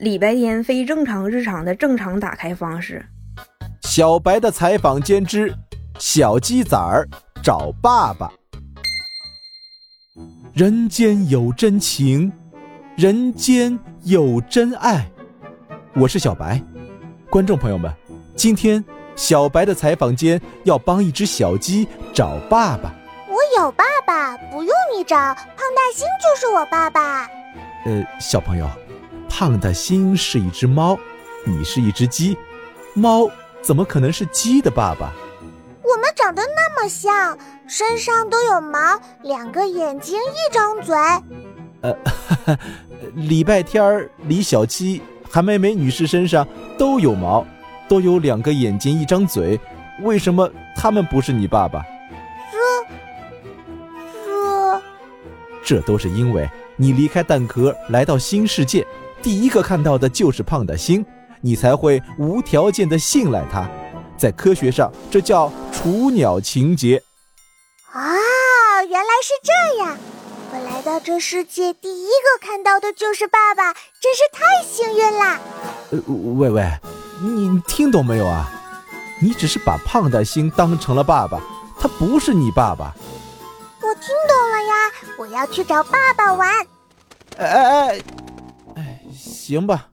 礼拜天非正常日常的正常打开方式。小白的采访间之小鸡仔儿找爸爸。人间有真情，人间有真爱。我是小白，观众朋友们，今天小白的采访间要帮一只小鸡找爸爸。我有爸爸，不用你找，胖大星就是我爸爸。呃，小朋友，胖大星是一只猫，你是一只鸡，猫怎么可能是鸡的爸爸？我们长得那么像，身上都有毛，两个眼睛，一张嘴。呃，礼拜天儿，李小七、韩梅梅女士身上都有毛，都有两个眼睛，一张嘴，为什么他们不是你爸爸？这这，这都是因为你离开蛋壳来到新世界，第一个看到的就是胖的星，你才会无条件的信赖他。在科学上，这叫雏鸟情节。啊，原来是这样！我来到这世界，第一个看到的就是爸爸，真是太幸运啦！呃，喂喂，你听懂没有啊？你只是把胖的星当成了爸爸，他不是你爸爸。我听懂了呀，我要去找爸爸玩。哎哎哎，哎，行吧。